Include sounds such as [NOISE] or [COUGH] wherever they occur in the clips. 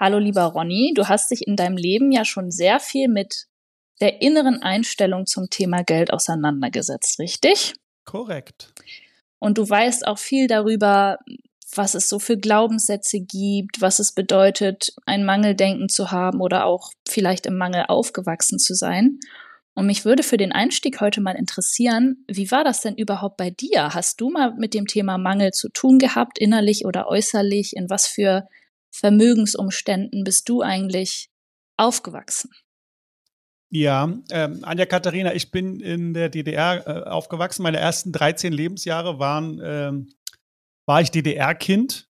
Hallo lieber Ronny, du hast dich in deinem Leben ja schon sehr viel mit der inneren Einstellung zum Thema Geld auseinandergesetzt, richtig? Korrekt. Und du weißt auch viel darüber, was es so für Glaubenssätze gibt, was es bedeutet, ein Mangeldenken zu haben oder auch vielleicht im Mangel aufgewachsen zu sein. Und mich würde für den Einstieg heute mal interessieren, wie war das denn überhaupt bei dir? Hast du mal mit dem Thema Mangel zu tun gehabt, innerlich oder äußerlich? In was für Vermögensumständen bist du eigentlich aufgewachsen? Ja, ähm, Anja Katharina, ich bin in der DDR äh, aufgewachsen. Meine ersten 13 Lebensjahre waren, ähm, war ich DDR-Kind.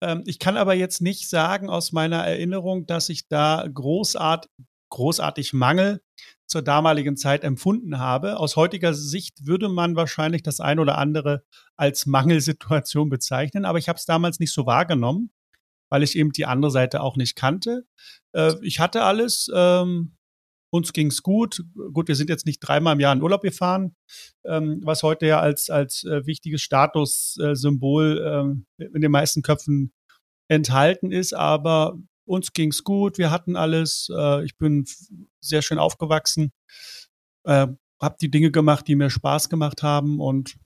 Ähm, ich kann aber jetzt nicht sagen aus meiner Erinnerung, dass ich da großart, großartig Mangel zur damaligen Zeit empfunden habe. Aus heutiger Sicht würde man wahrscheinlich das ein oder andere als Mangelsituation bezeichnen, aber ich habe es damals nicht so wahrgenommen weil ich eben die andere Seite auch nicht kannte. Äh, ich hatte alles. Ähm, uns ging's gut. Gut, wir sind jetzt nicht dreimal im Jahr in Urlaub gefahren, ähm, was heute ja als, als äh, wichtiges Statussymbol ähm, in den meisten Köpfen enthalten ist. Aber uns ging's gut. Wir hatten alles. Äh, ich bin sehr schön aufgewachsen. Äh, habe die Dinge gemacht, die mir Spaß gemacht haben und äh,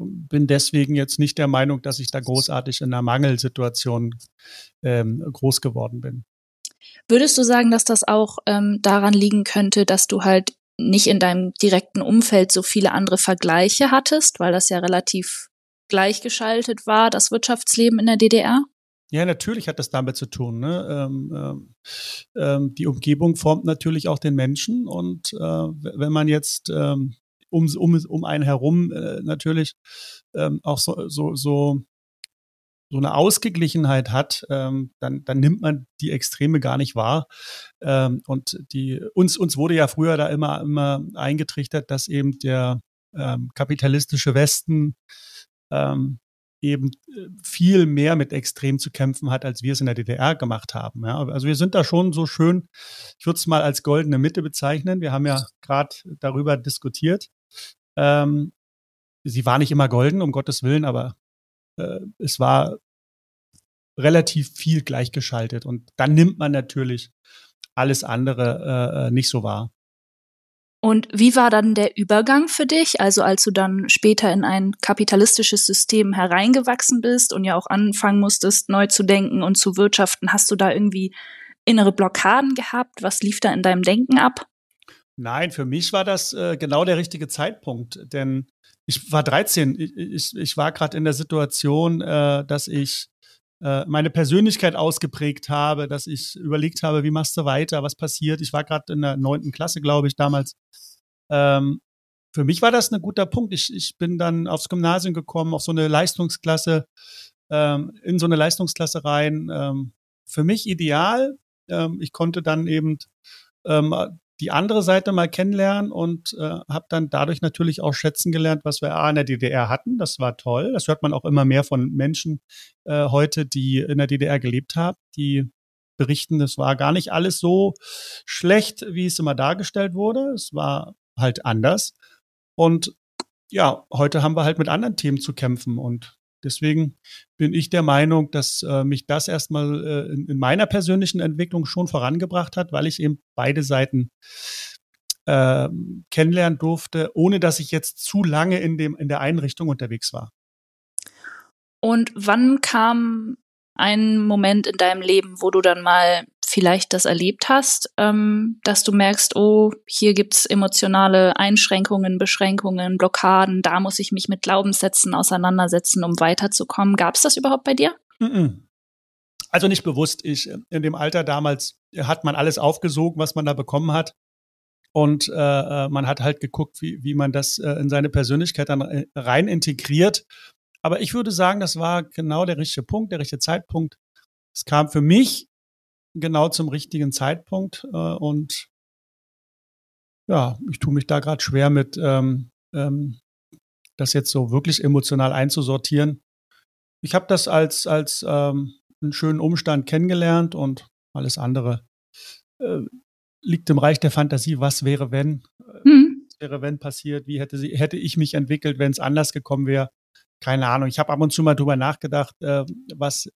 bin deswegen jetzt nicht der Meinung, dass ich da großartig in einer Mangelsituation ähm, groß geworden bin. Würdest du sagen, dass das auch ähm, daran liegen könnte, dass du halt nicht in deinem direkten Umfeld so viele andere Vergleiche hattest, weil das ja relativ gleichgeschaltet war, das Wirtschaftsleben in der DDR? Ja, natürlich hat das damit zu tun. Ne? Ähm, ähm, ähm, die Umgebung formt natürlich auch den Menschen und äh, wenn man jetzt ähm, um, um, um einen herum äh, natürlich ähm, auch so, so, so, so eine Ausgeglichenheit hat, ähm, dann, dann nimmt man die Extreme gar nicht wahr. Ähm, und die, uns, uns wurde ja früher da immer, immer eingetrichtert, dass eben der ähm, kapitalistische Westen ähm, eben äh, viel mehr mit Extrem zu kämpfen hat, als wir es in der DDR gemacht haben. Ja, also wir sind da schon so schön, ich würde es mal als goldene Mitte bezeichnen. Wir haben ja gerade darüber diskutiert. Ähm, sie war nicht immer golden, um Gottes Willen, aber äh, es war relativ viel gleichgeschaltet. Und dann nimmt man natürlich alles andere äh, äh, nicht so wahr. Und wie war dann der Übergang für dich? Also als du dann später in ein kapitalistisches System hereingewachsen bist und ja auch anfangen musstest, neu zu denken und zu wirtschaften, hast du da irgendwie innere Blockaden gehabt? Was lief da in deinem Denken ab? Nein, für mich war das äh, genau der richtige Zeitpunkt, denn ich war 13. Ich, ich, ich war gerade in der Situation, äh, dass ich äh, meine Persönlichkeit ausgeprägt habe, dass ich überlegt habe, wie machst du weiter, was passiert. Ich war gerade in der neunten Klasse, glaube ich, damals. Ähm, für mich war das ein guter Punkt. Ich, ich bin dann aufs Gymnasium gekommen, auf so eine Leistungsklasse, ähm, in so eine Leistungsklasse rein. Ähm, für mich ideal. Ähm, ich konnte dann eben ähm, die andere Seite mal kennenlernen und äh, habe dann dadurch natürlich auch schätzen gelernt, was wir A in der DDR hatten. Das war toll. Das hört man auch immer mehr von Menschen äh, heute, die in der DDR gelebt haben, die berichten, es war gar nicht alles so schlecht, wie es immer dargestellt wurde. Es war halt anders. Und ja, heute haben wir halt mit anderen Themen zu kämpfen und Deswegen bin ich der Meinung, dass äh, mich das erstmal äh, in, in, meiner persönlichen Entwicklung schon vorangebracht hat, weil ich eben beide Seiten äh, kennenlernen durfte, ohne dass ich jetzt zu lange in, dem, in der Einrichtung unterwegs war. Und wann kam ein Moment in deinem Leben, wo du dann mal vielleicht das erlebt hast, ähm, dass du merkst, oh, hier gibt's emotionale Einschränkungen, Beschränkungen, Blockaden, da muss ich mich mit Glaubenssätzen auseinandersetzen, um weiterzukommen. Gab's das überhaupt bei dir? Also nicht bewusst. Ich in dem Alter damals hat man alles aufgesogen, was man da bekommen hat. Und äh, äh man hat halt geguckt, wie, wie man das äh, in seine Persönlichkeit dann äh, rein integriert. Aber ich würde sagen, das war genau der richtige Punkt, der richtige Zeitpunkt. Es kam für mich genau zum richtigen Zeitpunkt. Äh, und ja, ich tue mich da gerade schwer mit, ähm, ähm, das jetzt so wirklich emotional einzusortieren. Ich habe das als, als ähm, einen schönen Umstand kennengelernt und alles andere äh, liegt im Reich der Fantasie. Was wäre, wenn? Mhm. Was wäre, wenn passiert? Wie hätte, sie, hätte ich mich entwickelt, wenn es anders gekommen wäre? Keine Ahnung. Ich habe ab und zu mal drüber nachgedacht, äh, was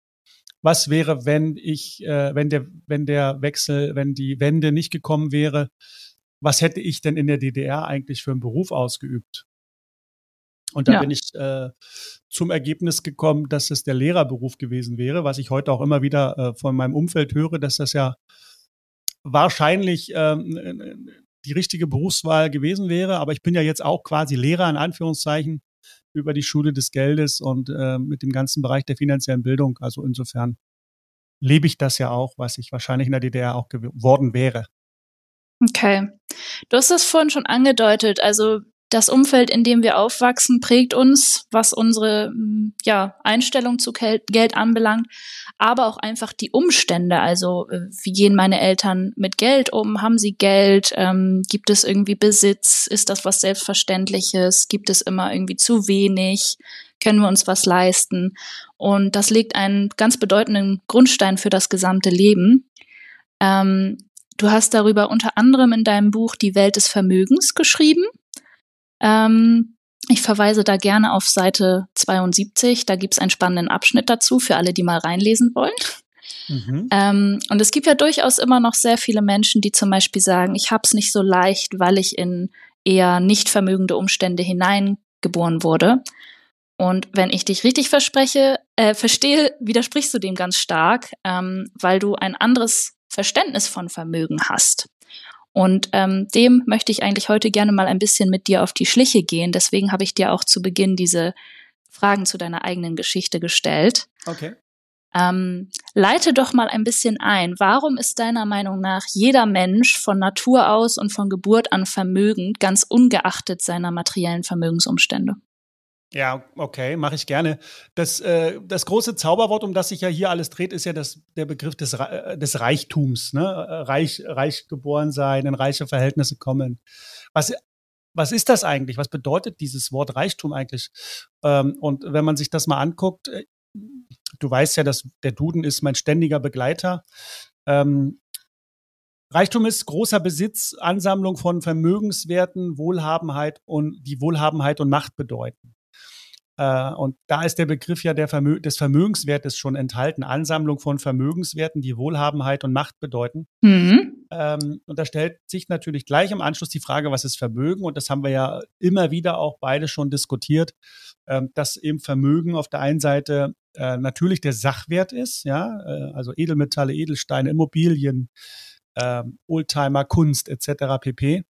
was wäre, wenn ich, äh, wenn der, wenn der Wechsel, wenn die Wende nicht gekommen wäre, was hätte ich denn in der DDR eigentlich für einen Beruf ausgeübt? Und da ja. bin ich äh, zum Ergebnis gekommen, dass es der Lehrerberuf gewesen wäre, was ich heute auch immer wieder äh, von meinem Umfeld höre, dass das ja wahrscheinlich ähm, die richtige Berufswahl gewesen wäre. Aber ich bin ja jetzt auch quasi Lehrer in Anführungszeichen über die Schule des Geldes und äh, mit dem ganzen Bereich der finanziellen Bildung. Also insofern lebe ich das ja auch, was ich wahrscheinlich in der DDR auch geworden wäre. Okay. Du hast es vorhin schon angedeutet. Also das Umfeld, in dem wir aufwachsen, prägt uns, was unsere hm, ja, Einstellung zu Geld anbelangt, aber auch einfach die Umstände. Also äh, wie gehen meine Eltern mit Geld um? Haben sie Geld? Ähm, gibt es irgendwie Besitz? Ist das was Selbstverständliches? Gibt es immer irgendwie zu wenig? Können wir uns was leisten? Und das legt einen ganz bedeutenden Grundstein für das gesamte Leben. Ähm, du hast darüber unter anderem in deinem Buch Die Welt des Vermögens geschrieben. Ähm, ich verweise da gerne auf Seite 72. Da gibt's einen spannenden Abschnitt dazu für alle, die mal reinlesen wollen. Mhm. Ähm, und es gibt ja durchaus immer noch sehr viele Menschen, die zum Beispiel sagen, ich hab's nicht so leicht, weil ich in eher nicht vermögende Umstände hineingeboren wurde. Und wenn ich dich richtig verspreche, äh, verstehe, widersprichst du dem ganz stark, ähm, weil du ein anderes Verständnis von Vermögen hast. Und ähm, dem möchte ich eigentlich heute gerne mal ein bisschen mit dir auf die Schliche gehen. Deswegen habe ich dir auch zu Beginn diese Fragen zu deiner eigenen Geschichte gestellt. Okay. Ähm, leite doch mal ein bisschen ein. Warum ist deiner Meinung nach jeder Mensch von Natur aus und von Geburt an vermögend, ganz ungeachtet seiner materiellen Vermögensumstände? Ja, okay, mache ich gerne. Das, äh, das große Zauberwort, um das sich ja hier alles dreht, ist ja das, der Begriff des, äh, des Reichtums. Ne? Reich, reich geboren sein, in reiche Verhältnisse kommen. Was, was ist das eigentlich? Was bedeutet dieses Wort Reichtum eigentlich? Ähm, und wenn man sich das mal anguckt, äh, du weißt ja, dass der Duden ist mein ständiger Begleiter. Ähm, Reichtum ist großer Besitz, Ansammlung von Vermögenswerten, Wohlhabenheit und die Wohlhabenheit und Macht bedeuten. Äh, und da ist der Begriff ja der Vermö des Vermögenswertes schon enthalten. Ansammlung von Vermögenswerten, die Wohlhabenheit und Macht bedeuten. Mhm. Ähm, und da stellt sich natürlich gleich im Anschluss die Frage, was ist Vermögen? Und das haben wir ja immer wieder auch beide schon diskutiert, ähm, dass eben Vermögen auf der einen Seite äh, natürlich der Sachwert ist, ja, äh, also Edelmetalle, Edelsteine, Immobilien, äh, Oldtimer, Kunst etc. pp.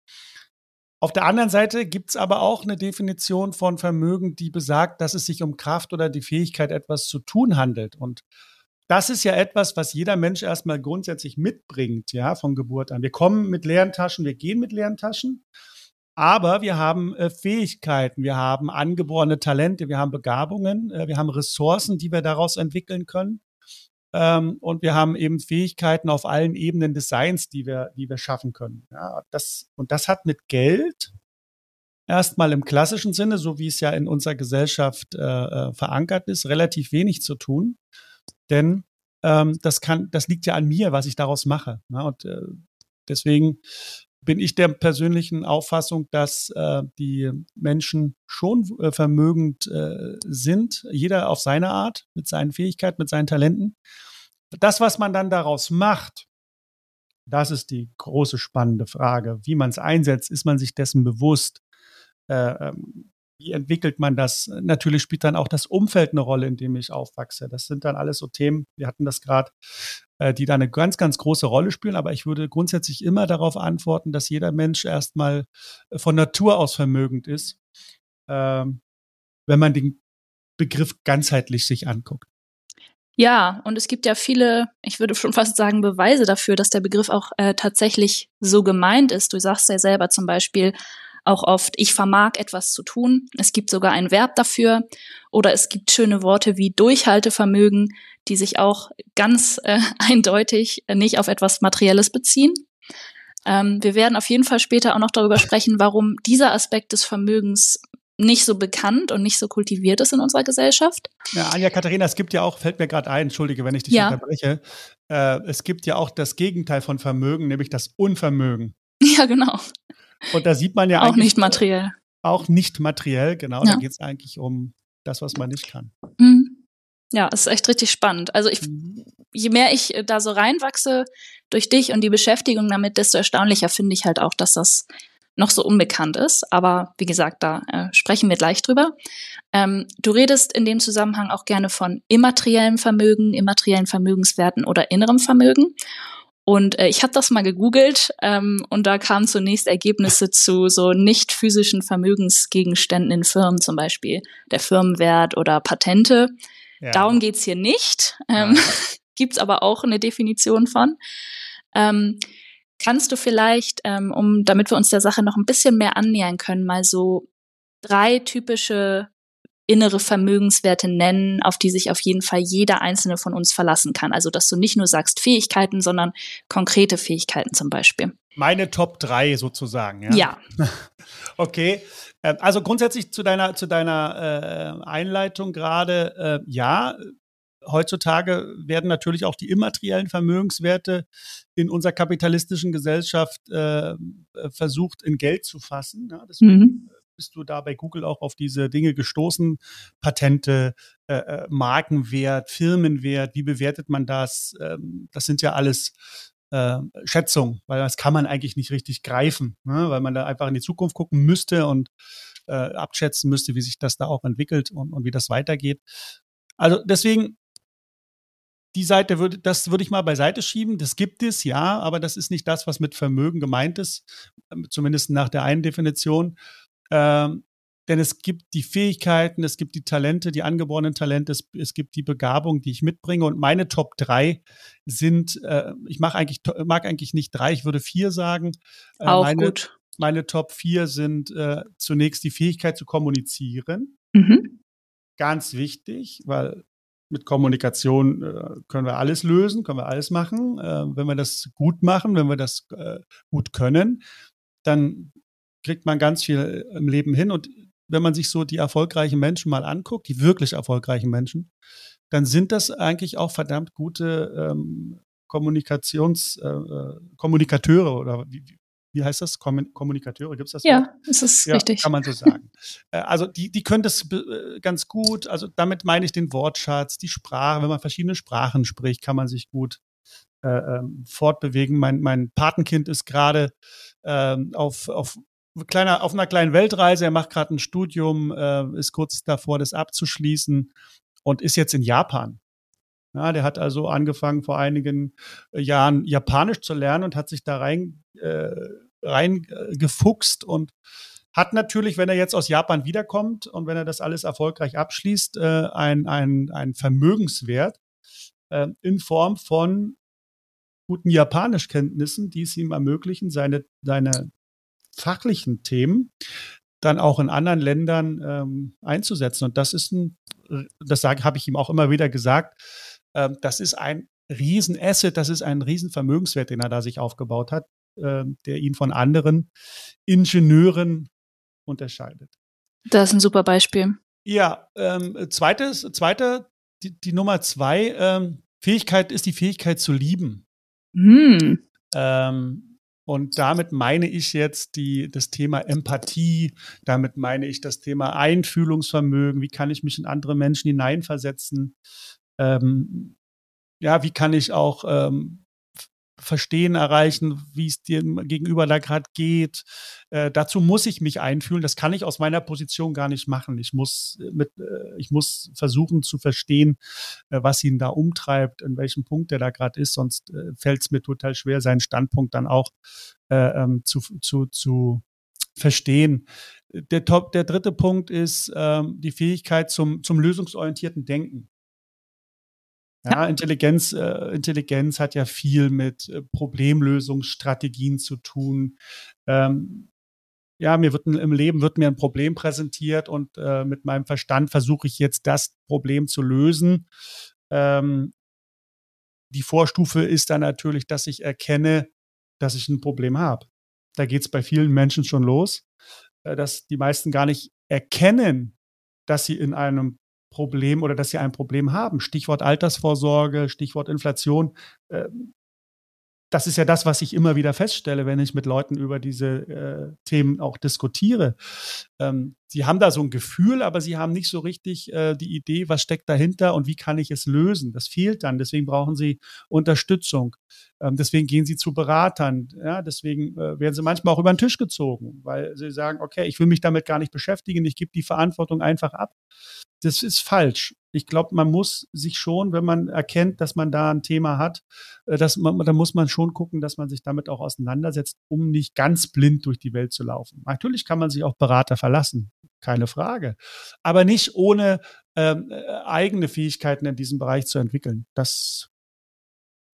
Auf der anderen Seite gibt es aber auch eine Definition von Vermögen, die besagt, dass es sich um Kraft oder die Fähigkeit, etwas zu tun handelt. Und das ist ja etwas, was jeder Mensch erstmal grundsätzlich mitbringt, ja, von Geburt an. Wir kommen mit leeren Taschen, wir gehen mit leeren Taschen, aber wir haben äh, Fähigkeiten, wir haben angeborene Talente, wir haben Begabungen, äh, wir haben Ressourcen, die wir daraus entwickeln können. Ähm, und wir haben eben Fähigkeiten auf allen Ebenen des Seins, die wir, die wir schaffen können. Ja, das, und das hat mit Geld erstmal im klassischen Sinne, so wie es ja in unserer Gesellschaft äh, äh, verankert ist, relativ wenig zu tun. Denn ähm, das kann, das liegt ja an mir, was ich daraus mache. Ne? Und äh, deswegen bin ich der persönlichen Auffassung, dass äh, die Menschen schon äh, vermögend äh, sind, jeder auf seine Art, mit seinen Fähigkeiten, mit seinen Talenten. Das, was man dann daraus macht, das ist die große spannende Frage. Wie man es einsetzt, ist man sich dessen bewusst? Äh, ähm, wie entwickelt man das? Natürlich spielt dann auch das Umfeld eine Rolle, in dem ich aufwachse. Das sind dann alles so Themen, wir hatten das gerade, äh, die da eine ganz, ganz große Rolle spielen. Aber ich würde grundsätzlich immer darauf antworten, dass jeder Mensch erstmal äh, von Natur aus vermögend ist, ähm, wenn man den Begriff ganzheitlich sich anguckt. Ja, und es gibt ja viele, ich würde schon fast sagen, Beweise dafür, dass der Begriff auch äh, tatsächlich so gemeint ist. Du sagst ja selber zum Beispiel, auch oft, ich vermag etwas zu tun. Es gibt sogar ein Verb dafür. Oder es gibt schöne Worte wie Durchhaltevermögen, die sich auch ganz äh, [LAUGHS] eindeutig nicht auf etwas Materielles beziehen. Ähm, wir werden auf jeden Fall später auch noch darüber sprechen, warum dieser Aspekt des Vermögens nicht so bekannt und nicht so kultiviert ist in unserer Gesellschaft. Ja, Anja Katharina, es gibt ja auch, fällt mir gerade ein, entschuldige, wenn ich dich ja. unterbreche, äh, es gibt ja auch das Gegenteil von Vermögen, nämlich das Unvermögen. [LAUGHS] Ja, genau. Und da sieht man ja auch nicht materiell. Auch nicht materiell, genau. Ja. Da geht es eigentlich um das, was man nicht kann. Mhm. Ja, es ist echt richtig spannend. Also ich, mhm. je mehr ich äh, da so reinwachse durch dich und die Beschäftigung damit, desto erstaunlicher finde ich halt auch, dass das noch so unbekannt ist. Aber wie gesagt, da äh, sprechen wir gleich drüber. Ähm, du redest in dem Zusammenhang auch gerne von immateriellem Vermögen, immateriellen Vermögenswerten oder innerem Vermögen. Und äh, ich habe das mal gegoogelt ähm, und da kamen zunächst Ergebnisse zu so nicht physischen Vermögensgegenständen in Firmen, zum Beispiel der Firmenwert oder Patente. Ja. Darum geht's hier nicht. Ähm, ja. [LAUGHS] Gibt's aber auch eine Definition von. Ähm, kannst du vielleicht, ähm, um damit wir uns der Sache noch ein bisschen mehr annähern können, mal so drei typische innere Vermögenswerte nennen, auf die sich auf jeden Fall jeder einzelne von uns verlassen kann. Also, dass du nicht nur sagst Fähigkeiten, sondern konkrete Fähigkeiten zum Beispiel. Meine Top drei sozusagen, ja? Ja. [LAUGHS] okay. Ähm, also grundsätzlich zu deiner, zu deiner äh, Einleitung gerade, äh, ja, heutzutage werden natürlich auch die immateriellen Vermögenswerte in unserer kapitalistischen Gesellschaft äh, versucht in Geld zu fassen. Ja, deswegen mhm. bist du da bei Google auch auf diese Dinge gestoßen. Patente, äh, äh, Markenwert, Firmenwert, wie bewertet man das? Ähm, das sind ja alles äh, Schätzungen, weil das kann man eigentlich nicht richtig greifen, ne? weil man da einfach in die Zukunft gucken müsste und äh, abschätzen müsste, wie sich das da auch entwickelt und, und wie das weitergeht. Also deswegen die Seite würde, das würde ich mal beiseite schieben. Das gibt es, ja, aber das ist nicht das, was mit Vermögen gemeint ist, ähm, zumindest nach der einen Definition. Ähm, denn es gibt die Fähigkeiten, es gibt die Talente, die angeborenen Talente, es, es gibt die Begabung, die ich mitbringe. Und meine Top drei sind, äh, ich mag eigentlich, mag eigentlich nicht drei, ich würde vier sagen. Äh, Auch meine, gut. Meine Top vier sind äh, zunächst die Fähigkeit zu kommunizieren. Mhm. Ganz wichtig, weil mit Kommunikation äh, können wir alles lösen, können wir alles machen. Äh, wenn wir das gut machen, wenn wir das äh, gut können, dann kriegt man ganz viel im Leben hin. Und wenn man sich so die erfolgreichen Menschen mal anguckt, die wirklich erfolgreichen Menschen, dann sind das eigentlich auch verdammt gute ähm, Kommunikations, äh, äh Kommunikateure oder wie, wie heißt das? Kommunikateure, gibt es das? Ja, ist es ja, richtig. Kann man so sagen. [LAUGHS] Äh, also die, die können das äh, ganz gut. Also damit meine ich den Wortschatz, die Sprache. Wenn man verschiedene Sprachen spricht, kann man sich gut äh, ähm, fortbewegen. Mein, mein Patenkind ist gerade ähm, auf, auf kleiner, auf einer kleinen Weltreise. Er macht gerade ein Studium, äh, ist kurz davor, das abzuschließen und ist jetzt in Japan. Ja, der hat also angefangen vor einigen Jahren Japanisch zu lernen und hat sich da rein äh, reingefuchst und hat natürlich, wenn er jetzt aus Japan wiederkommt und wenn er das alles erfolgreich abschließt, äh, ein, ein, ein Vermögenswert äh, in Form von guten Japanischkenntnissen, die es ihm ermöglichen, seine, seine fachlichen Themen dann auch in anderen Ländern ähm, einzusetzen. Und das ist ein, das habe ich ihm auch immer wieder gesagt, äh, das ist ein Riesenasset, das ist ein Riesenvermögenswert, den er da sich aufgebaut hat, äh, der ihn von anderen Ingenieuren unterscheidet. Das ist ein super Beispiel. Ja, ähm, zweites, zweite, die, die Nummer zwei, ähm, Fähigkeit ist die Fähigkeit zu lieben. Mm. Ähm, und damit meine ich jetzt die, das Thema Empathie, damit meine ich das Thema Einfühlungsvermögen, wie kann ich mich in andere Menschen hineinversetzen, ähm, ja, wie kann ich auch ähm, Verstehen erreichen, wie es dir gegenüber da gerade geht. Äh, dazu muss ich mich einfühlen. Das kann ich aus meiner Position gar nicht machen. Ich muss äh, mit, äh, ich muss versuchen zu verstehen, äh, was ihn da umtreibt, in welchem Punkt er da gerade ist. Sonst äh, fällt es mir total schwer, seinen Standpunkt dann auch äh, ähm, zu, zu, zu verstehen. Der, Top, der dritte Punkt ist ähm, die Fähigkeit zum, zum lösungsorientierten Denken. Ja, Intelligenz, äh, Intelligenz hat ja viel mit äh, Problemlösungsstrategien zu tun. Ähm, ja, mir wird ein, im Leben wird mir ein Problem präsentiert und äh, mit meinem Verstand versuche ich jetzt das Problem zu lösen. Ähm, die Vorstufe ist dann natürlich, dass ich erkenne, dass ich ein Problem habe. Da geht es bei vielen Menschen schon los, äh, dass die meisten gar nicht erkennen, dass sie in einem Problem oder dass sie ein Problem haben. Stichwort Altersvorsorge, Stichwort Inflation. Das ist ja das, was ich immer wieder feststelle, wenn ich mit Leuten über diese äh, Themen auch diskutiere. Ähm, sie haben da so ein Gefühl, aber sie haben nicht so richtig äh, die Idee, was steckt dahinter und wie kann ich es lösen. Das fehlt dann. Deswegen brauchen sie Unterstützung. Ähm, deswegen gehen sie zu Beratern. Ja, deswegen äh, werden sie manchmal auch über den Tisch gezogen, weil sie sagen, okay, ich will mich damit gar nicht beschäftigen, ich gebe die Verantwortung einfach ab. Das ist falsch ich glaube, man muss sich schon, wenn man erkennt, dass man da ein Thema hat, äh, dass man, da muss man schon gucken, dass man sich damit auch auseinandersetzt, um nicht ganz blind durch die Welt zu laufen. Natürlich kann man sich auch Berater verlassen, keine Frage, aber nicht ohne ähm, äh, eigene Fähigkeiten in diesem Bereich zu entwickeln. Das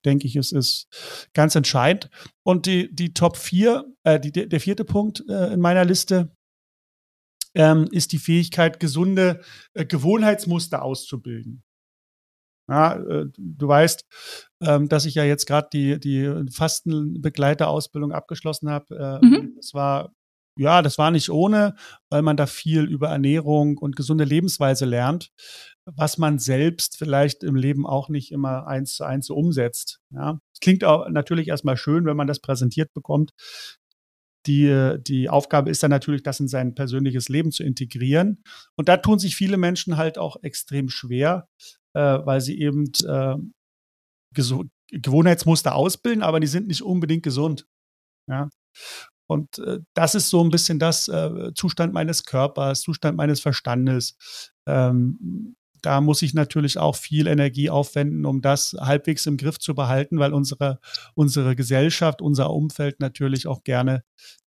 denke ich, ist, ist ganz entscheidend. Und die, die Top 4, äh, die, der vierte Punkt äh, in meiner Liste ähm, ist die Fähigkeit, gesunde äh, Gewohnheitsmuster auszubilden. Ja, äh, du weißt, ähm, dass ich ja jetzt gerade die, die Fastenbegleiterausbildung abgeschlossen habe. Äh, mhm. Das war ja, das war nicht ohne, weil man da viel über Ernährung und gesunde Lebensweise lernt, was man selbst vielleicht im Leben auch nicht immer eins zu eins so umsetzt. Ja, klingt auch natürlich erstmal schön, wenn man das präsentiert bekommt. Die, die Aufgabe ist dann natürlich, das in sein persönliches Leben zu integrieren. Und da tun sich viele Menschen halt auch extrem schwer, äh, weil sie eben äh, Gewohnheitsmuster ausbilden, aber die sind nicht unbedingt gesund. Ja. Und äh, das ist so ein bisschen das äh, Zustand meines Körpers, Zustand meines Verstandes. Ähm, da muss ich natürlich auch viel Energie aufwenden, um das halbwegs im Griff zu behalten, weil unsere, unsere Gesellschaft, unser Umfeld natürlich auch gerne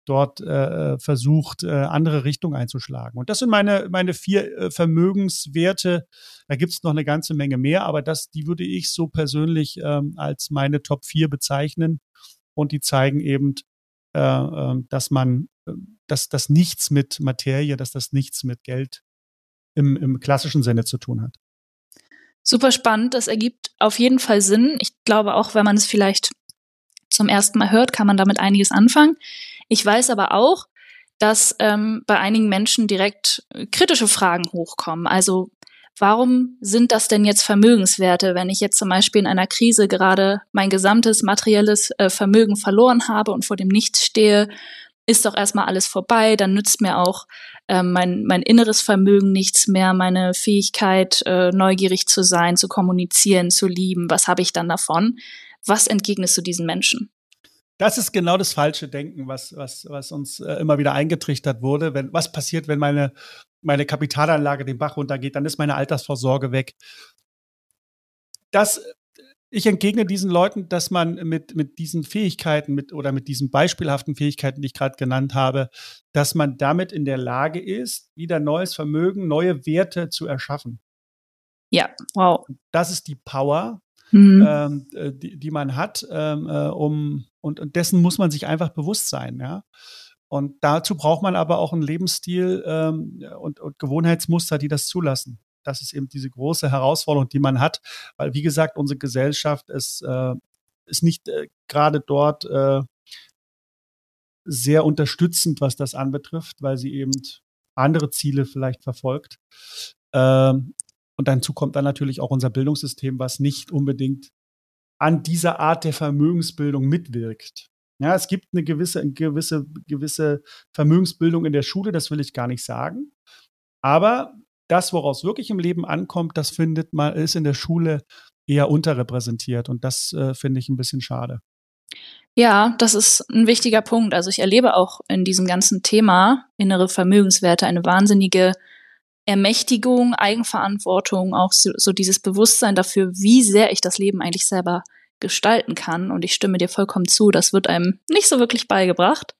dort äh, versucht, äh, andere Richtungen einzuschlagen. Und das sind meine, meine vier äh, Vermögenswerte. Da gibt es noch eine ganze Menge mehr, aber das, die würde ich so persönlich ähm, als meine Top 4 bezeichnen. Und die zeigen eben, äh, äh, dass man, äh, dass das nichts mit Materie, dass das nichts mit Geld im, im klassischen Sinne zu tun hat. Super spannend. Das ergibt auf jeden Fall Sinn. Ich glaube auch, wenn man es vielleicht zum ersten Mal hört, kann man damit einiges anfangen. Ich weiß aber auch, dass ähm, bei einigen Menschen direkt äh, kritische Fragen hochkommen. Also warum sind das denn jetzt Vermögenswerte, wenn ich jetzt zum Beispiel in einer Krise gerade mein gesamtes materielles äh, Vermögen verloren habe und vor dem Nichts stehe ist doch erstmal alles vorbei, dann nützt mir auch äh, mein, mein inneres Vermögen nichts mehr, meine Fähigkeit, äh, neugierig zu sein, zu kommunizieren, zu lieben. Was habe ich dann davon? Was entgegnest du diesen Menschen? Das ist genau das falsche Denken, was, was, was uns äh, immer wieder eingetrichtert wurde. Wenn, was passiert, wenn meine, meine Kapitalanlage den Bach runtergeht, dann ist meine Altersvorsorge weg. Das ich entgegne diesen Leuten, dass man mit, mit diesen Fähigkeiten mit, oder mit diesen beispielhaften Fähigkeiten, die ich gerade genannt habe, dass man damit in der Lage ist, wieder neues Vermögen, neue Werte zu erschaffen. Ja, wow. Das ist die Power, mhm. ähm, äh, die, die man hat, ähm, äh, um, und, und dessen muss man sich einfach bewusst sein, ja. Und dazu braucht man aber auch einen Lebensstil ähm, und, und Gewohnheitsmuster, die das zulassen das ist eben diese große Herausforderung, die man hat, weil wie gesagt, unsere Gesellschaft ist, äh, ist nicht äh, gerade dort äh, sehr unterstützend, was das anbetrifft, weil sie eben andere Ziele vielleicht verfolgt. Ähm, und dazu kommt dann natürlich auch unser Bildungssystem, was nicht unbedingt an dieser Art der Vermögensbildung mitwirkt. Ja, es gibt eine gewisse, gewisse, gewisse Vermögensbildung in der Schule, das will ich gar nicht sagen. Aber das, woraus wirklich im Leben ankommt, das findet man, ist in der Schule eher unterrepräsentiert. Und das äh, finde ich ein bisschen schade. Ja, das ist ein wichtiger Punkt. Also ich erlebe auch in diesem ganzen Thema innere Vermögenswerte eine wahnsinnige Ermächtigung, Eigenverantwortung, auch so, so dieses Bewusstsein dafür, wie sehr ich das Leben eigentlich selber gestalten kann. Und ich stimme dir vollkommen zu, das wird einem nicht so wirklich beigebracht.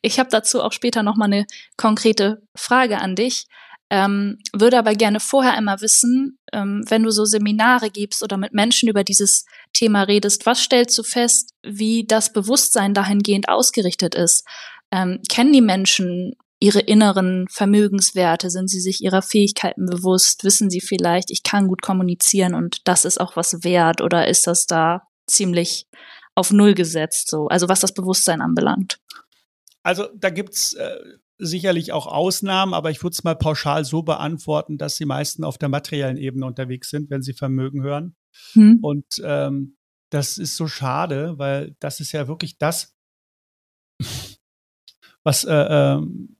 Ich habe dazu auch später nochmal eine konkrete Frage an dich. Ähm, würde aber gerne vorher einmal wissen, ähm, wenn du so Seminare gibst oder mit Menschen über dieses Thema redest, was stellst du fest, wie das Bewusstsein dahingehend ausgerichtet ist? Ähm, kennen die Menschen ihre inneren Vermögenswerte? Sind sie sich ihrer Fähigkeiten bewusst? Wissen sie vielleicht, ich kann gut kommunizieren und das ist auch was wert? Oder ist das da ziemlich auf Null gesetzt, so? Also was das Bewusstsein anbelangt. Also da gibt's äh, sicherlich auch Ausnahmen, aber ich würde es mal pauschal so beantworten, dass die meisten auf der materiellen Ebene unterwegs sind, wenn sie Vermögen hören. Hm. Und ähm, das ist so schade, weil das ist ja wirklich das, was, äh, ähm,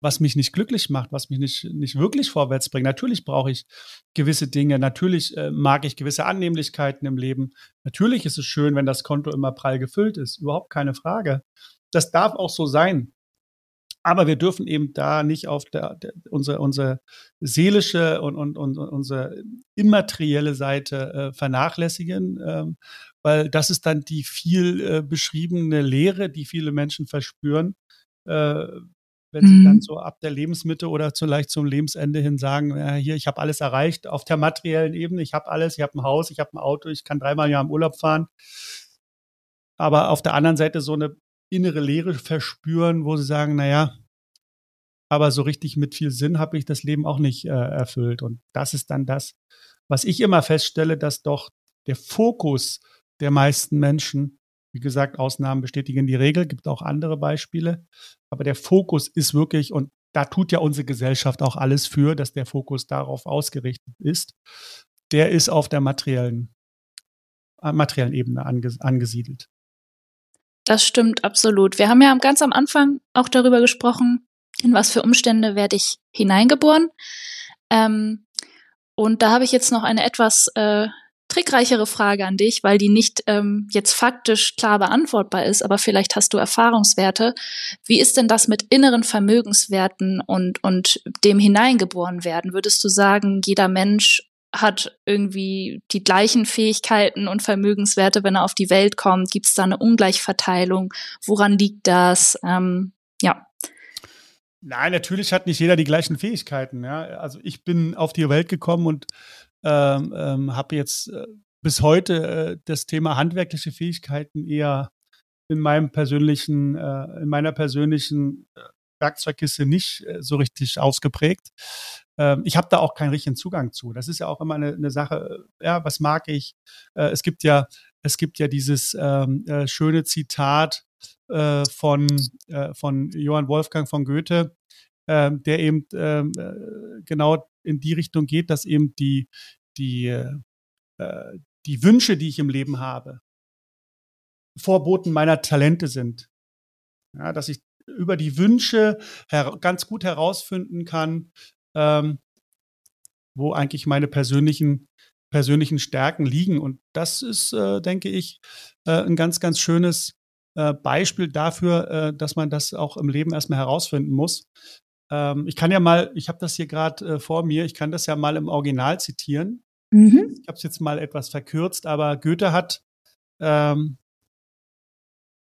was mich nicht glücklich macht, was mich nicht, nicht wirklich vorwärts bringt. Natürlich brauche ich gewisse Dinge, natürlich äh, mag ich gewisse Annehmlichkeiten im Leben. Natürlich ist es schön, wenn das Konto immer prall gefüllt ist, überhaupt keine Frage. Das darf auch so sein. Aber wir dürfen eben da nicht auf der, der unsere, unsere seelische und, und, und unsere immaterielle Seite äh, vernachlässigen, ähm, weil das ist dann die viel äh, beschriebene Lehre, die viele Menschen verspüren, äh, wenn sie dann mhm. so ab der Lebensmitte oder vielleicht zum Lebensende hin sagen, ja, hier, ich habe alles erreicht auf der materiellen Ebene, ich habe alles, ich habe ein Haus, ich habe ein Auto, ich kann dreimal im Jahr im Urlaub fahren. Aber auf der anderen Seite so eine innere Leere verspüren, wo sie sagen, naja, aber so richtig mit viel Sinn habe ich das Leben auch nicht äh, erfüllt. Und das ist dann das, was ich immer feststelle, dass doch der Fokus der meisten Menschen, wie gesagt, Ausnahmen bestätigen die Regel, gibt auch andere Beispiele, aber der Fokus ist wirklich, und da tut ja unsere Gesellschaft auch alles für, dass der Fokus darauf ausgerichtet ist, der ist auf der materiellen, äh, materiellen Ebene anges angesiedelt. Das stimmt absolut. Wir haben ja ganz am Anfang auch darüber gesprochen, in was für Umstände werde ich hineingeboren. Ähm, und da habe ich jetzt noch eine etwas äh, trickreichere Frage an dich, weil die nicht ähm, jetzt faktisch klar beantwortbar ist, aber vielleicht hast du Erfahrungswerte. Wie ist denn das mit inneren Vermögenswerten und, und dem hineingeboren werden? Würdest du sagen, jeder Mensch hat irgendwie die gleichen Fähigkeiten und Vermögenswerte, wenn er auf die Welt kommt? Gibt es da eine Ungleichverteilung? Woran liegt das? Ähm, ja. Nein, natürlich hat nicht jeder die gleichen Fähigkeiten. Ja? Also ich bin auf die Welt gekommen und ähm, ähm, habe jetzt äh, bis heute äh, das Thema handwerkliche Fähigkeiten eher in meinem persönlichen, äh, in meiner persönlichen äh, Werkzeugkiste nicht äh, so richtig ausgeprägt. Ähm, ich habe da auch keinen richtigen Zugang zu. Das ist ja auch immer eine, eine Sache, äh, ja, was mag ich? Äh, es gibt ja, es gibt ja dieses ähm, äh, schöne Zitat von, von Johann Wolfgang von Goethe, äh, der eben ähm, genau in die Richtung geht, dass eben die, die, die Wünsche, die ich im Leben habe, Vorboten meiner Talente sind. Ja, dass ich über die Wünsche ganz gut herausfinden kann, ähm, wo eigentlich meine persönlichen persönlichen Stärken liegen. Und das ist, äh, denke ich, äh, ein ganz, ganz schönes äh, Beispiel dafür, äh, dass man das auch im Leben erstmal herausfinden muss. Ähm, ich kann ja mal, ich habe das hier gerade äh, vor mir, ich kann das ja mal im Original zitieren. Mhm. Ich habe es jetzt mal etwas verkürzt, aber Goethe hat ähm,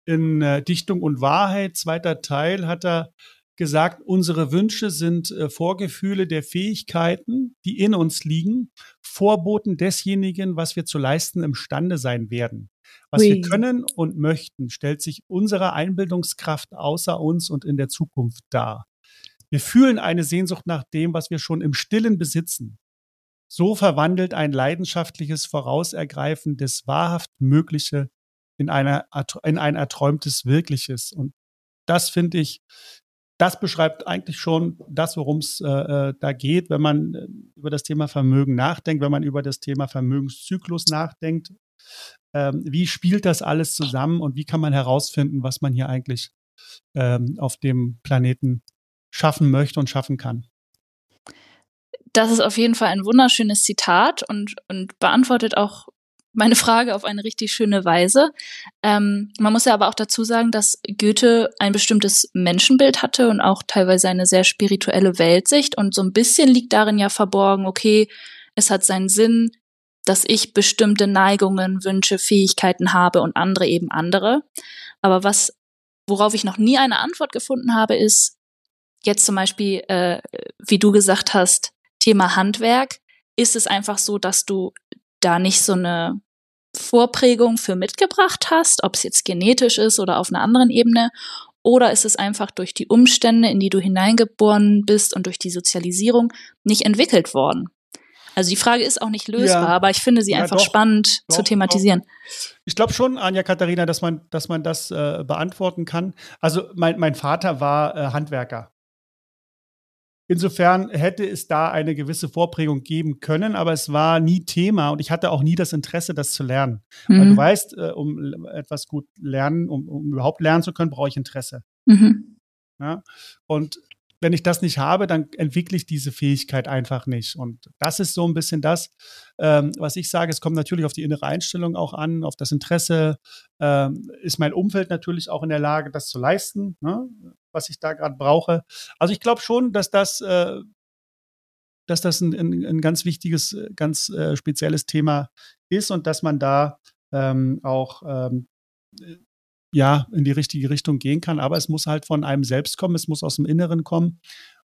in äh, Dichtung und Wahrheit, zweiter Teil, hat er gesagt, unsere Wünsche sind äh, Vorgefühle der Fähigkeiten, die in uns liegen, Vorboten desjenigen, was wir zu leisten imstande sein werden. Was Ui. wir können und möchten, stellt sich unserer Einbildungskraft außer uns und in der Zukunft dar. Wir fühlen eine Sehnsucht nach dem, was wir schon im Stillen besitzen. So verwandelt ein leidenschaftliches Vorausergreifen des wahrhaft Mögliche in, einer, in ein erträumtes Wirkliches. Und das finde ich, das beschreibt eigentlich schon das, worum es äh, äh, da geht, wenn man äh, über das Thema Vermögen nachdenkt, wenn man über das Thema Vermögenszyklus nachdenkt. Ähm, wie spielt das alles zusammen und wie kann man herausfinden, was man hier eigentlich ähm, auf dem Planeten schaffen möchte und schaffen kann? Das ist auf jeden Fall ein wunderschönes Zitat und, und beantwortet auch meine Frage auf eine richtig schöne Weise. Ähm, man muss ja aber auch dazu sagen, dass Goethe ein bestimmtes Menschenbild hatte und auch teilweise eine sehr spirituelle Weltsicht. Und so ein bisschen liegt darin ja verborgen, okay, es hat seinen Sinn, dass ich bestimmte Neigungen, Wünsche, Fähigkeiten habe und andere eben andere. Aber was, worauf ich noch nie eine Antwort gefunden habe, ist jetzt zum Beispiel, äh, wie du gesagt hast, Thema Handwerk. Ist es einfach so, dass du da nicht so eine Vorprägung für mitgebracht hast, ob es jetzt genetisch ist oder auf einer anderen Ebene, oder ist es einfach durch die Umstände, in die du hineingeboren bist und durch die Sozialisierung nicht entwickelt worden? Also die Frage ist auch nicht lösbar, ja. aber ich finde sie ja, einfach doch, spannend doch, zu thematisieren. Doch. Ich glaube schon, Anja Katharina, dass man, dass man das äh, beantworten kann. Also mein, mein Vater war äh, Handwerker. Insofern hätte es da eine gewisse Vorprägung geben können, aber es war nie Thema und ich hatte auch nie das Interesse, das zu lernen. Mhm. Weil du weißt, äh, um etwas gut lernen, um, um, überhaupt lernen zu können, brauche ich Interesse. Mhm. Ja? Und wenn ich das nicht habe, dann entwickle ich diese Fähigkeit einfach nicht. Und das ist so ein bisschen das, ähm, was ich sage. Es kommt natürlich auf die innere Einstellung auch an, auf das Interesse. Ähm, ist mein Umfeld natürlich auch in der Lage, das zu leisten? Ne? was ich da gerade brauche. Also ich glaube schon, dass das, äh, dass das ein, ein, ein, ganz wichtiges, ganz äh, spezielles Thema ist und dass man da ähm, auch ähm, ja in die richtige Richtung gehen kann. Aber es muss halt von einem selbst kommen, es muss aus dem Inneren kommen.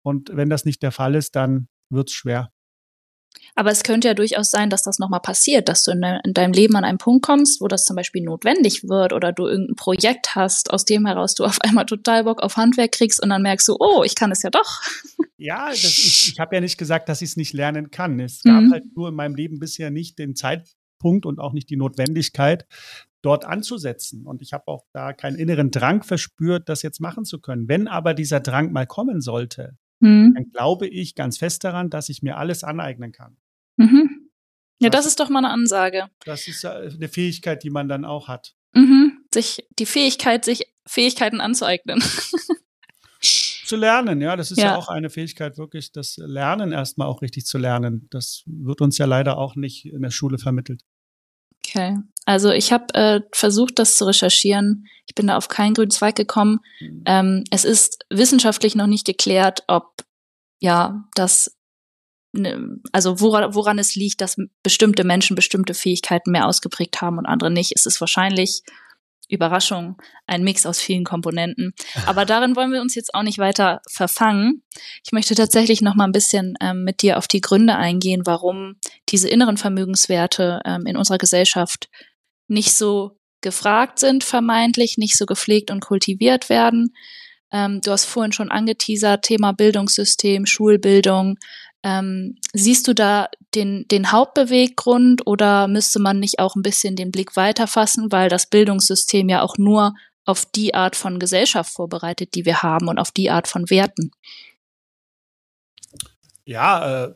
Und wenn das nicht der Fall ist, dann wird es schwer. Aber es könnte ja durchaus sein, dass das nochmal passiert, dass du in, de in, deinem Leben an einen Punkt kommst, wo das zum Beispiel notwendig wird oder du irgendein Projekt hast, aus dem heraus du auf einmal total Bock auf Handwerk kriegst und dann merkst du, oh, ich kann es ja doch. [LAUGHS] Ja, das, ich, ich habe ja nicht gesagt, dass ich es nicht lernen kann. Es gab mhm. halt nur in meinem Leben bisher nicht den Zeitpunkt und auch nicht die Notwendigkeit, dort anzusetzen. Und ich habe auch da keinen inneren Drang verspürt, das jetzt machen zu können. Wenn aber dieser Drang mal kommen sollte, mhm. dann glaube ich ganz fest daran, dass ich mir alles aneignen kann. Mhm. Ja, das, das, ist doch mal eine Ansage. Das ist eine Fähigkeit, die man dann auch hat. Mhm. Sich die Fähigkeit, sich Fähigkeiten anzueignen. [LAUGHS] zu lernen, ja, das ist ja. ja. auch eine Fähigkeit, wirklich das Lernen erstmal auch richtig zu lernen. Das wird uns ja leider auch nicht in der Schule vermittelt. Okay. Also ich habe äh, versucht, das zu recherchieren. Ich bin da auf keinen grünen Zweig gekommen. Mhm. Ähm, es ist wissenschaftlich noch nicht geklärt, ob ja das ne, also woran, woran es liegt, dass bestimmte Menschen bestimmte Fähigkeiten mehr ausgeprägt haben und andere nicht. Es ist wahrscheinlich Überraschung, ein Mix aus vielen Komponenten. Aber darin wollen wir uns jetzt auch nicht weiter verfangen. Ich möchte tatsächlich noch mal ein bisschen ähm, mit dir auf die Gründe eingehen, warum diese inneren Vermögenswerte ähm, in unserer Gesellschaft nicht so gefragt sind, vermeintlich, nicht so gepflegt und kultiviert werden. Ähm, du hast vorhin schon angeteasert, Thema Bildungssystem, Schulbildung, ähm, siehst du da den, den Hauptbeweggrund oder müsste man nicht auch ein bisschen den Blick weiterfassen, weil das Bildungssystem ja auch nur auf die Art von Gesellschaft vorbereitet, die wir haben und auf die Art von Werten? Ja, äh,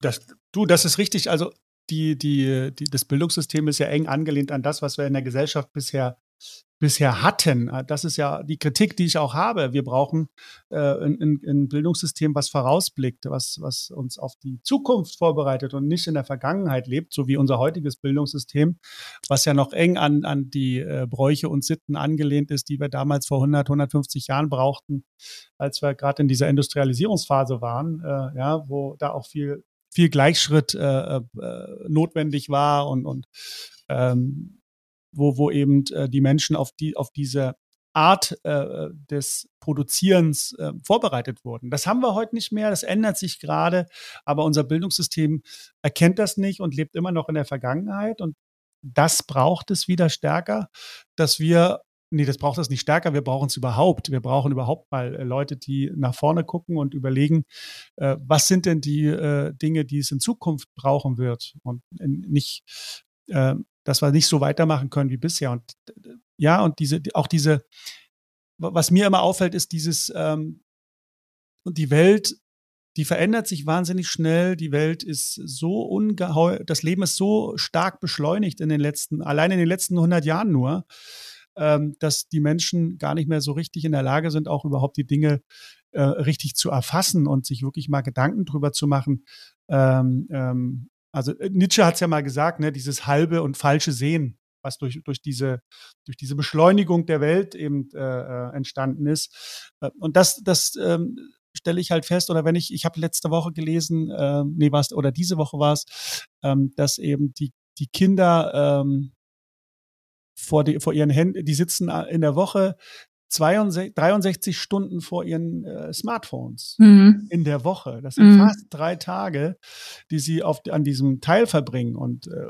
das, du, das ist richtig. Also die, die, die, das Bildungssystem ist ja eng angelehnt an das, was wir in der Gesellschaft bisher bisher hatten. Äh, das ist ja die Kritik, die ich auch habe. Wir brauchen äh, ein, ein, Bildungssystem, was vorausblickt, was, was uns auf die Zukunft vorbereitet und nicht in der Vergangenheit lebt, so wie unser heutiges Bildungssystem, was ja noch eng an, an die äh, Bräuche und Sitten angelehnt ist, die wir damals vor 100, 150 Jahren brauchten, als wir gerade in dieser Industrialisierungsphase waren, äh, ja, wo da auch viel viel Gleichschritt äh, äh, notwendig war und, und ähm, wo, wo eben äh, die Menschen auf, die, auf diese Art äh, des Produzierens äh, vorbereitet wurden. Das haben wir heute nicht mehr, das ändert sich gerade, aber unser Bildungssystem erkennt das nicht und lebt immer noch in der Vergangenheit und das braucht es wieder stärker, dass wir Nee, das braucht es nicht stärker, wir brauchen es überhaupt. Wir brauchen überhaupt mal äh, Leute, die nach vorne gucken und überlegen, äh, was sind denn die äh, Dinge, die es in Zukunft brauchen wird und nicht äh, dass wir nicht so weitermachen können wie bisher. Und ja, und diese, auch diese, was mir immer auffällt, ist dieses, ähm, und die Welt, die verändert sich wahnsinnig schnell. Die Welt ist so ungeheuer, das Leben ist so stark beschleunigt in den letzten, allein in den letzten 100 Jahren nur, ähm, dass die Menschen gar nicht mehr so richtig in der Lage sind, auch überhaupt die Dinge äh, richtig zu erfassen und sich wirklich mal Gedanken drüber zu machen, ähm, ähm, also äh, Nietzsche hat es ja mal gesagt, ne, dieses halbe und falsche Sehen, was durch, durch, diese, durch diese Beschleunigung der Welt eben äh, äh entstanden ist. Äh, und das, das ähm, stelle ich halt fest, oder wenn ich, ich habe letzte Woche gelesen, äh, nee, was, oder diese Woche war es, ähm, dass eben die, die Kinder ähm, vor, die, vor ihren Händen, die sitzen in der Woche 62, 63 Stunden vor ihren äh, Smartphones mhm. in der Woche. Das sind mhm. fast drei Tage, die sie auf, an diesem Teil verbringen. Und, äh,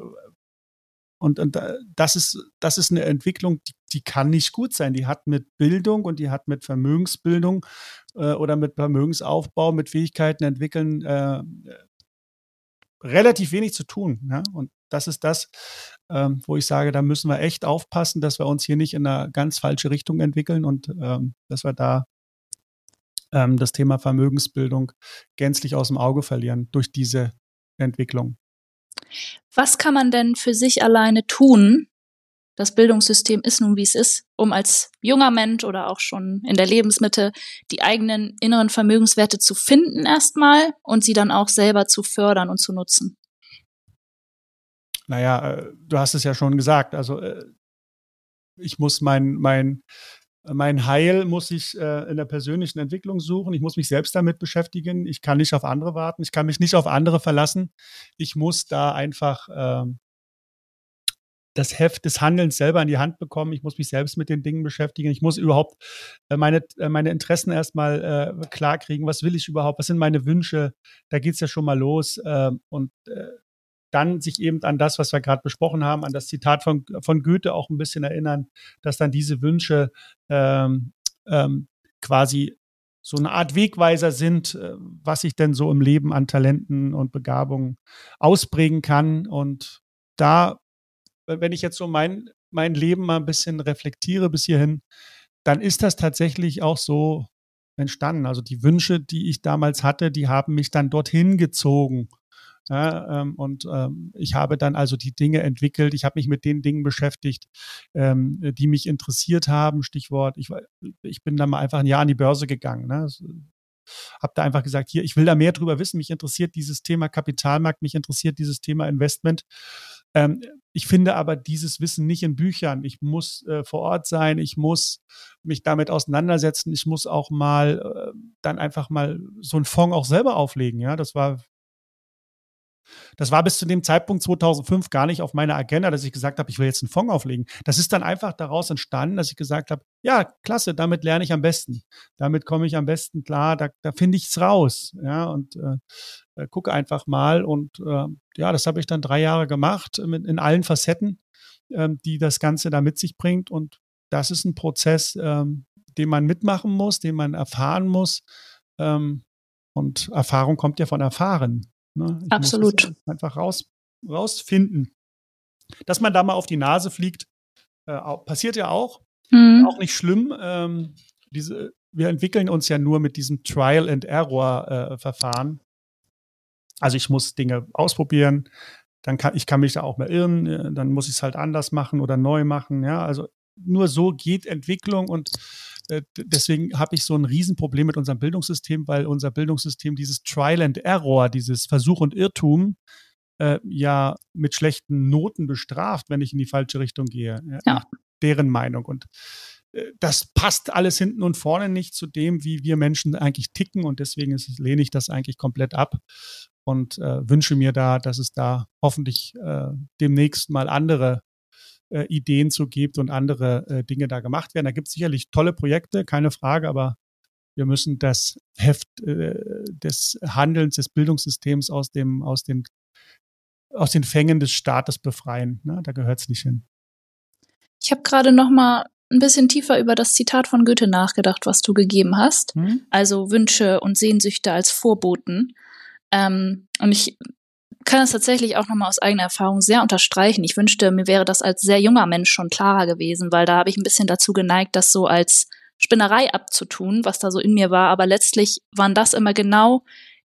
und, und äh, das, ist, das ist eine Entwicklung, die, die kann nicht gut sein. Die hat mit Bildung und die hat mit Vermögensbildung äh, oder mit Vermögensaufbau, mit Fähigkeiten entwickeln äh, relativ wenig zu tun. Ja? Und das ist das, ähm, wo ich sage, da müssen wir echt aufpassen, dass wir uns hier nicht in eine ganz falsche Richtung entwickeln und ähm, dass wir da ähm, das Thema Vermögensbildung gänzlich aus dem Auge verlieren durch diese Entwicklung. Was kann man denn für sich alleine tun? Das Bildungssystem ist nun, wie es ist, um als junger Mensch oder auch schon in der Lebensmitte die eigenen inneren Vermögenswerte zu finden erstmal und sie dann auch selber zu fördern und zu nutzen. Naja, äh, du hast es ja schon gesagt. Also äh, ich muss mein, mein mein Heil muss ich äh, in der persönlichen Entwicklung suchen. Ich muss mich selbst damit beschäftigen. Ich kann nicht auf andere warten. Ich kann mich nicht auf andere verlassen. Ich muss da einfach äh, das Heft des Handelns selber in die Hand bekommen. Ich muss mich selbst mit den Dingen beschäftigen. Ich muss überhaupt meine, meine Interessen erstmal äh, klar kriegen. Was will ich überhaupt? Was sind meine Wünsche? Da geht's ja schon mal los. Äh, und dann sich eben an das, was wir gerade besprochen haben, an das Zitat von, von Goethe auch ein bisschen erinnern, dass dann diese Wünsche ähm, ähm, quasi so eine Art Wegweiser sind, äh, was ich denn so im Leben an Talenten und Begabungen ausprägen kann. Und da, wenn ich jetzt so mein, mein Leben mal ein bisschen reflektiere bis hierhin, dann ist das tatsächlich auch so entstanden. Also die Wünsche, die ich damals hatte, die haben mich dann dorthin gezogen. Ja, ähm, und ähm, ich habe dann also die Dinge entwickelt. Ich habe mich mit den Dingen beschäftigt, ähm, die mich interessiert haben. Stichwort, ich, ich bin dann mal einfach ein Jahr an die Börse gegangen. Ne? Habe da einfach gesagt, hier, ich will da mehr drüber wissen. Mich interessiert dieses Thema Kapitalmarkt, mich interessiert dieses Thema Investment. Ähm, ich finde aber dieses Wissen nicht in Büchern. Ich muss äh, vor Ort sein, ich muss mich damit auseinandersetzen, ich muss auch mal äh, dann einfach mal so einen Fonds auch selber auflegen. Ja, das war das war bis zu dem Zeitpunkt 2005 gar nicht auf meiner Agenda, dass ich gesagt habe, ich will jetzt einen Fonds auflegen. Das ist dann einfach daraus entstanden, dass ich gesagt habe, ja, klasse, damit lerne ich am besten. Damit komme ich am besten klar, da, da finde ich es raus. Ja, und äh, äh, gucke einfach mal. Und äh, ja, das habe ich dann drei Jahre gemacht, mit, in allen Facetten, äh, die das Ganze da mit sich bringt. Und das ist ein Prozess, ähm, den man mitmachen muss, den man erfahren muss. Ähm, und Erfahrung kommt ja von Erfahren. Ne? Absolut. einfach raus, rausfinden. Dass man da mal auf die Nase fliegt, äh, passiert ja auch. Mhm. Auch nicht schlimm. Ähm, diese, wir entwickeln uns ja nur mit diesem Trial and Error äh, Verfahren. Also ich muss Dinge ausprobieren, dann kann ich kann mich da auch mal irren, äh, dann muss ich es halt anders machen oder neu machen. Ja, also nur so geht Entwicklung und deswegen habe ich so ein Riesenproblem mit unserem Bildungssystem, weil unser Bildungssystem dieses Trial and Error, dieses Versuch und Irrtum, äh, ja mit schlechten Noten bestraft, wenn ich in die falsche Richtung gehe. Ja. ja. Deren Meinung. Und äh, das passt alles hinten und vorne nicht zu dem, wie wir Menschen eigentlich ticken. Und deswegen ist, lehne ich das eigentlich komplett ab und äh, wünsche mir da, dass es da hoffentlich äh, demnächst mal andere äh, Ideen zu gibt und andere äh, Dinge da gemacht werden. Da gibt es sicherlich tolle Projekte, keine Frage, aber wir müssen das Heft äh, des Handelns, des Bildungssystems aus dem, aus den, aus den Fängen des Staates befreien. Ne? Da gehört es nicht hin. Ich habe gerade noch mal ein bisschen tiefer über das Zitat von Goethe nachgedacht, was du gegeben hast. Hm? Also Wünsche und Sehnsüchte als Vorboten. Ähm, und ich kann es tatsächlich auch nochmal aus eigener Erfahrung sehr unterstreichen. Ich wünschte, mir wäre das als sehr junger Mensch schon klarer gewesen, weil da habe ich ein bisschen dazu geneigt, das so als Spinnerei abzutun, was da so in mir war. Aber letztlich waren das immer genau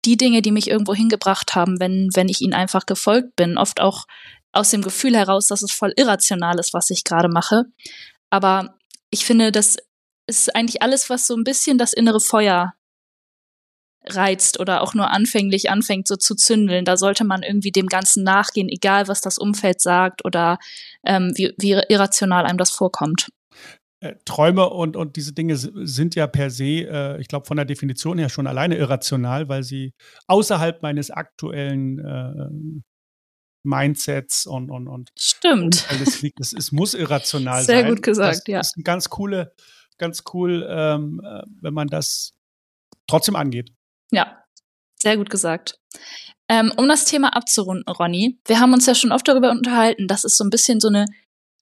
die Dinge, die mich irgendwo hingebracht haben, wenn, wenn ich ihnen einfach gefolgt bin. Oft auch aus dem Gefühl heraus, dass es voll irrational ist, was ich gerade mache. Aber ich finde, das ist eigentlich alles, was so ein bisschen das innere Feuer reizt oder auch nur anfänglich anfängt so zu zündeln. Da sollte man irgendwie dem Ganzen nachgehen, egal was das Umfeld sagt oder ähm, wie, wie irrational einem das vorkommt. Äh, Träume und, und diese Dinge sind ja per se, äh, ich glaube, von der Definition her schon alleine irrational, weil sie außerhalb meines aktuellen äh, Mindsets und, und, und Stimmt. Alles liegt. Es, es muss irrational Sehr sein. Sehr gut gesagt, das ja. Das ist ganz coole, ganz cool, ähm, äh, wenn man das trotzdem angeht. Ja, sehr gut gesagt. Ähm, um das Thema abzurunden, Ronny, wir haben uns ja schon oft darüber unterhalten, dass es so ein bisschen so eine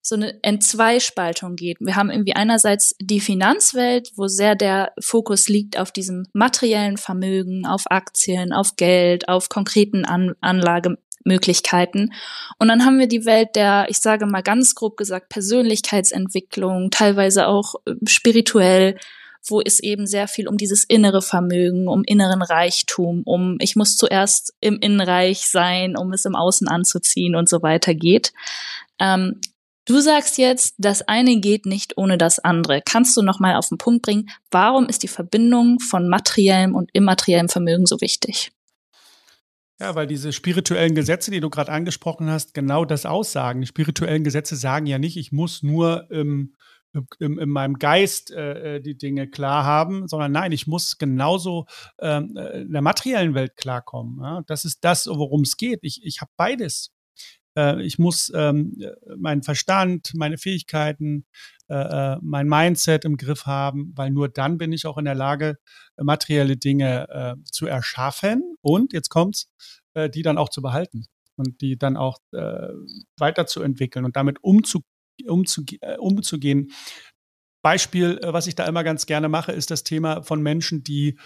so eine Entzweispaltung geht. Wir haben irgendwie einerseits die Finanzwelt, wo sehr der Fokus liegt auf diesem materiellen Vermögen, auf Aktien, auf Geld, auf konkreten An Anlagemöglichkeiten. Und dann haben wir die Welt der, ich sage mal ganz grob gesagt, Persönlichkeitsentwicklung, teilweise auch äh, spirituell, wo es eben sehr viel um dieses innere Vermögen, um inneren Reichtum, um ich muss zuerst im Innenreich sein, um es im Außen anzuziehen und so weiter geht. Ähm, Du sagst jetzt, das eine geht nicht ohne das andere. Kannst du noch mal auf den Punkt bringen, warum ist die Verbindung von materiellem und immateriellem Vermögen so wichtig? Ja, weil diese spirituellen Gesetze, die du gerade angesprochen hast, genau das aussagen. Die spirituellen Gesetze sagen ja nicht, ich muss nur im, im, in meinem Geist äh, äh, die Dinge klar haben, sondern nein, ich muss genauso ähm, äh, in der materiellen Welt klarkommen. Ja? Das ist das, worum es geht. Ich, ich habe beides. Äh, ich muss ähm, meinen Verstand, meine Fähigkeiten, äh, äh, mein Mindset im Griff haben, weil nur dann bin ich auch in der Lage, materielle Dinge äh, zu erschaffen und jetzt kommt's, äh, die dann auch zu behalten und die dann auch äh, weiterzuentwickeln und damit umzu, umzu, äh, umzugehen. Beispiel, äh, was ich da immer ganz gerne mache, ist das Thema von Menschen, die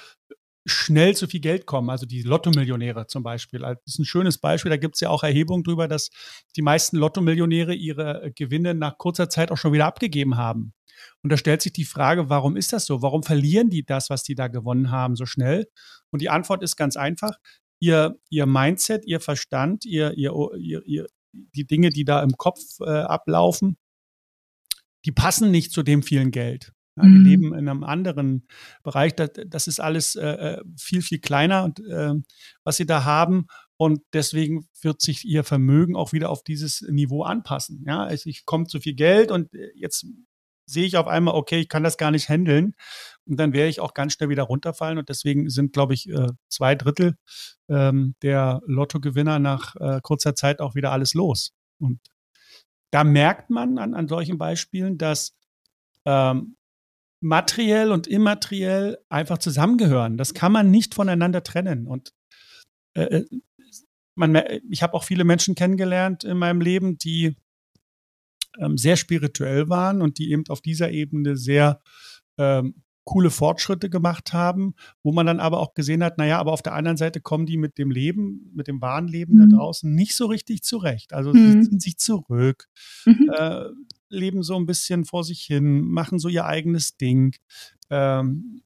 schnell zu viel Geld kommen. Also die Lottomillionäre zum Beispiel. Das ist ein schönes Beispiel. Da gibt es ja auch Erhebungen darüber, dass die meisten Lottomillionäre ihre äh, Gewinne nach kurzer Zeit auch schon wieder abgegeben haben. Und da stellt sich die Frage, warum ist das so? Warum verlieren die das, was die da gewonnen haben, so schnell? Und die Antwort ist ganz einfach. Ihr, ihr Mindset, ihr Verstand, ihr, ihr, ihr, die Dinge, die da im Kopf äh, ablaufen, die passen nicht zu dem vielen Geld. Ja, die mhm. leben in einem anderen Bereich. Das, das ist alles äh, äh, viel, viel kleiner, und, äh, was sie da haben. Und deswegen wird sich ihr Vermögen auch wieder auf dieses Niveau anpassen. Ja, also ich komme zu viel Geld und äh, jetzt sehe ich auf einmal, okay, ich kann das gar nicht handeln. Und dann werde ich auch ganz schnell wieder runterfallen. Und deswegen sind, glaube ich, äh, zwei Drittel ähm, der Lottogewinner nach äh, kurzer Zeit auch wieder alles los. Und da merkt man an, an solchen Beispielen, dass ähm, materiell und immateriell einfach zusammengehören. Das kann man nicht voneinander trennen. Und äh, äh man, ich habe auch viele Menschen kennengelernt in meinem Leben, die ähm, sehr spirituell waren und die eben auf dieser Ebene sehr ähm, coole Fortschritte gemacht haben, wo man dann aber auch gesehen hat, naja, aber auf der anderen Seite kommen die mit dem Leben, mit dem wahren Leben mhm. da draußen nicht so richtig zurecht. Also mhm. sie ziehen sich zurück, mhm. äh, leben so ein bisschen vor sich hin, machen so ihr eigenes Ding. Ähm,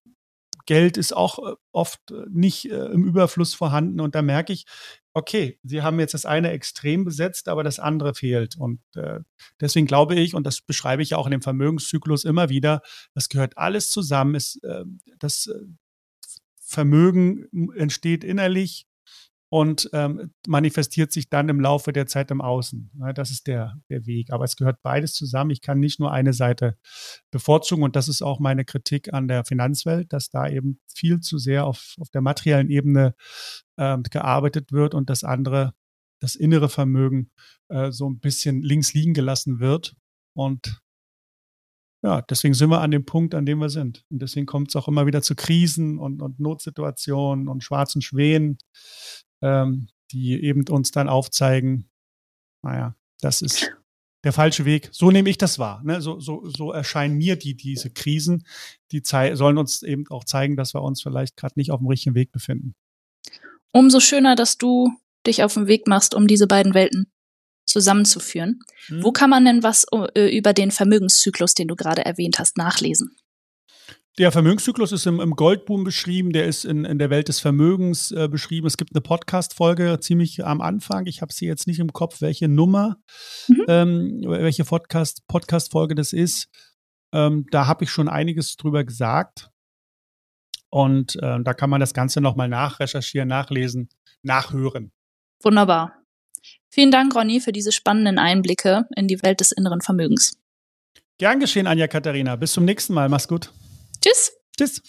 Geld ist auch äh, oft äh, nicht äh, im Überfluss vorhanden und da merke ich, okay, sie haben jetzt das eine extrem besetzt, aber das andere fehlt. Und äh, deswegen glaube ich, und das beschreibe ich ja auch in dem Vermögenszyklus immer wieder, das gehört alles zusammen. Es, äh, das äh, Vermögen entsteht innerlich und ähm, manifestiert sich dann im Laufe der Zeit im Außen. Ja, das ist der, der Weg. Aber es gehört beides zusammen. Ich kann nicht nur eine Seite bevorzugen. Und das ist auch meine Kritik an der Finanzwelt, dass da eben viel zu sehr auf, auf der materiellen Ebene ähm, gearbeitet wird und das andere, das innere Vermögen, äh, so ein bisschen links liegen gelassen wird. Und ja, deswegen sind wir an dem Punkt, an dem wir sind. Und deswegen kommt es auch immer wieder zu Krisen und, und Notsituationen und schwarzen Schwänen ähm, die eben uns dann aufzeigen, naja, das ist der falsche Weg. So nehme ich das wahr. Ne? So, so, so erscheinen mir die, diese Krisen, die sollen uns eben auch zeigen, dass wir uns vielleicht gerade nicht auf dem richtigen Weg befinden. Umso schöner, dass du dich auf den Weg machst, um diese beiden Welten zusammenzuführen. Hm. Wo kann man denn was äh, über den Vermögenszyklus, den du gerade erwähnt hast, nachlesen? Der Vermögenszyklus ist im, im Goldboom beschrieben, der ist in, in der Welt des Vermögens äh, beschrieben. Es gibt eine Podcast-Folge ziemlich am Anfang. Ich habe sie jetzt nicht im Kopf, welche Nummer, mhm. ähm, welche Podcast, Podcast-Folge das ist. Ähm, da habe ich schon einiges drüber gesagt. Und äh, da kann man das Ganze nochmal nachrecherchieren, nachlesen, nachhören. Wunderbar. Vielen Dank, Ronny, für diese spannenden Einblicke in die Welt des inneren Vermögens. Gern geschehen, Anja Katharina. Bis zum nächsten Mal. Mach's gut. Tschüss. Tschüss.